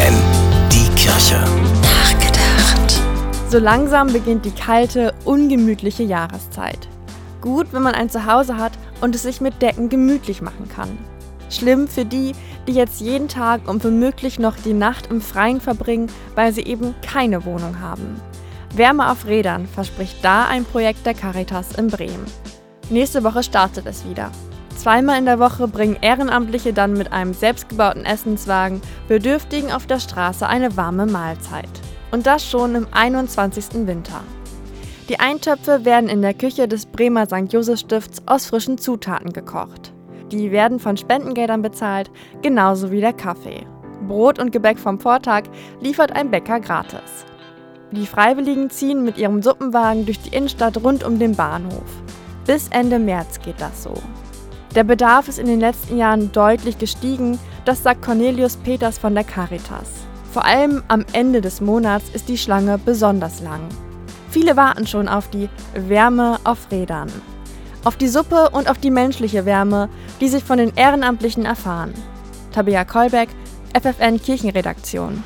FFN, die Kirche. Nachgedacht. So langsam beginnt die kalte, ungemütliche Jahreszeit. Gut, wenn man ein Zuhause hat und es sich mit Decken gemütlich machen kann. Schlimm für die, die jetzt jeden Tag und womöglich noch die Nacht im Freien verbringen, weil sie eben keine Wohnung haben. Wärme auf Rädern verspricht da ein Projekt der Caritas in Bremen. Nächste Woche startet es wieder. Zweimal in der Woche bringen Ehrenamtliche dann mit einem selbstgebauten Essenswagen Bedürftigen auf der Straße eine warme Mahlzeit. Und das schon im 21. Winter. Die Eintöpfe werden in der Küche des Bremer St. Josef Stifts aus frischen Zutaten gekocht. Die werden von Spendengeldern bezahlt, genauso wie der Kaffee. Brot und Gebäck vom Vortag liefert ein Bäcker gratis. Die Freiwilligen ziehen mit ihrem Suppenwagen durch die Innenstadt rund um den Bahnhof. Bis Ende März geht das so. Der Bedarf ist in den letzten Jahren deutlich gestiegen, das sagt Cornelius Peters von der Caritas. Vor allem am Ende des Monats ist die Schlange besonders lang. Viele warten schon auf die Wärme auf Rädern. Auf die Suppe und auf die menschliche Wärme, die sich von den Ehrenamtlichen erfahren. Tabea Kolbeck, FFN Kirchenredaktion.